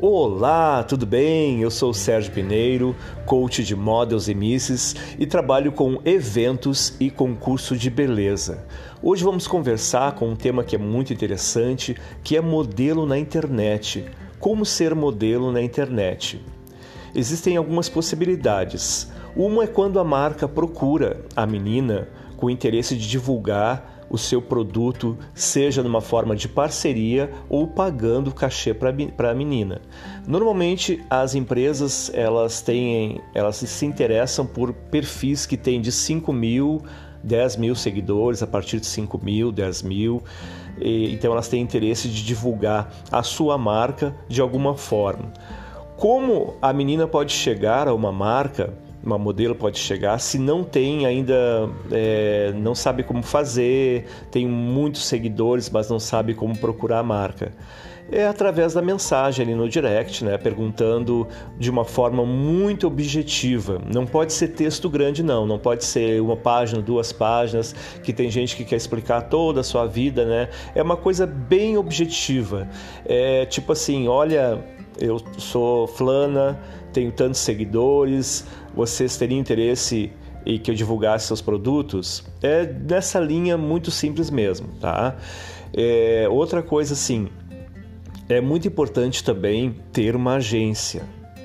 Olá, tudo bem? Eu sou Sérgio Pineiro, coach de models e misses e trabalho com eventos e concurso de beleza. Hoje vamos conversar com um tema que é muito interessante, que é modelo na internet. Como ser modelo na internet? Existem algumas possibilidades. Uma é quando a marca procura a menina com interesse de divulgar o seu produto, seja numa forma de parceria ou pagando cachê para a menina. Normalmente as empresas elas têm, elas se interessam por perfis que têm de 5 mil 10 mil seguidores, a partir de 5 mil, 10 mil. E, então elas têm interesse de divulgar a sua marca de alguma forma. Como a menina pode chegar a uma marca uma modelo pode chegar se não tem ainda, é, não sabe como fazer, tem muitos seguidores, mas não sabe como procurar a marca. É através da mensagem ali no direct, né? Perguntando de uma forma muito objetiva. Não pode ser texto grande, não. Não pode ser uma página, duas páginas, que tem gente que quer explicar toda a sua vida, né? É uma coisa bem objetiva. É tipo assim, olha, eu sou flana, tenho tantos seguidores, vocês teriam interesse em que eu divulgasse seus produtos? É nessa linha muito simples mesmo, tá? É, outra coisa assim, é muito importante também ter uma agência,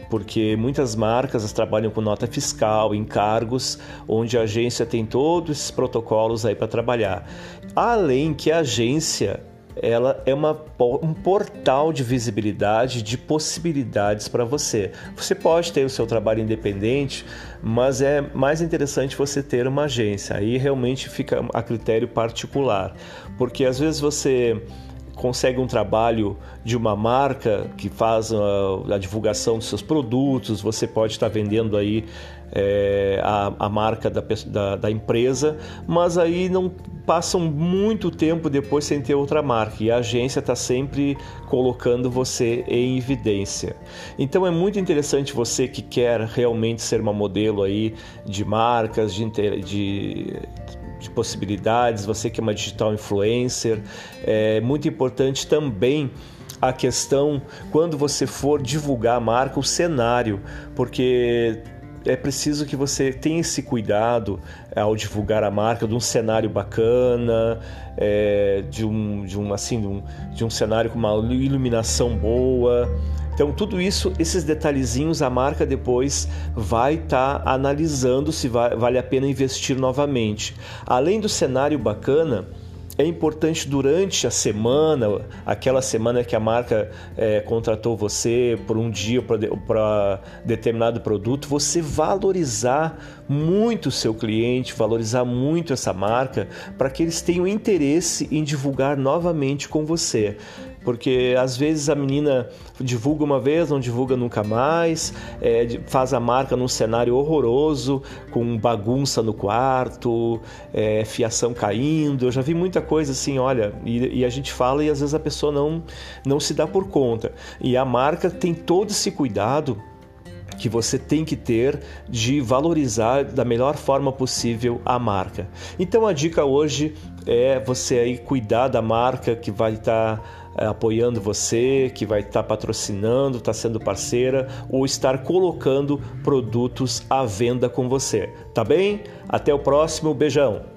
porque muitas marcas trabalham com nota fiscal, encargos, onde a agência tem todos esses protocolos aí para trabalhar. Além que a agência ela é uma, um portal de visibilidade, de possibilidades para você. Você pode ter o seu trabalho independente, mas é mais interessante você ter uma agência. Aí realmente fica a critério particular, porque às vezes você consegue um trabalho de uma marca que faz a, a divulgação dos seus produtos, você pode estar vendendo aí é, a, a, marca da, da, da, empresa, mas aí não passam muito tempo depois sem ter outra marca e a agência está sempre colocando você em evidência. Então é muito interessante você que quer realmente ser uma modelo aí de marcas, de, de de possibilidades, você que é uma digital influencer, é muito importante também a questão quando você for divulgar a marca, o cenário, porque é preciso que você tenha esse cuidado ao divulgar a marca de um cenário bacana, é, de, um, de, um, assim, de, um, de um cenário com uma iluminação boa. Então, tudo isso, esses detalhezinhos, a marca depois vai estar tá analisando se vai, vale a pena investir novamente. Além do cenário bacana, é importante durante a semana, aquela semana que a marca é, contratou você por um dia para determinado produto, você valorizar muito o seu cliente, valorizar muito essa marca, para que eles tenham interesse em divulgar novamente com você porque às vezes a menina divulga uma vez, não divulga nunca mais, é, faz a marca num cenário horroroso, com bagunça no quarto, é, fiação caindo. Eu já vi muita coisa assim, olha, e, e, a gente fala e às vezes a pessoa não, não se dá por conta. E a marca tem todo esse cuidado que você tem que ter de valorizar da melhor forma possível a marca. Então a dica hoje é você aí cuidar da marca que vai estar tá é, apoiando você, que vai estar tá patrocinando, está sendo parceira ou estar colocando produtos à venda com você. Tá bem? Até o próximo, beijão.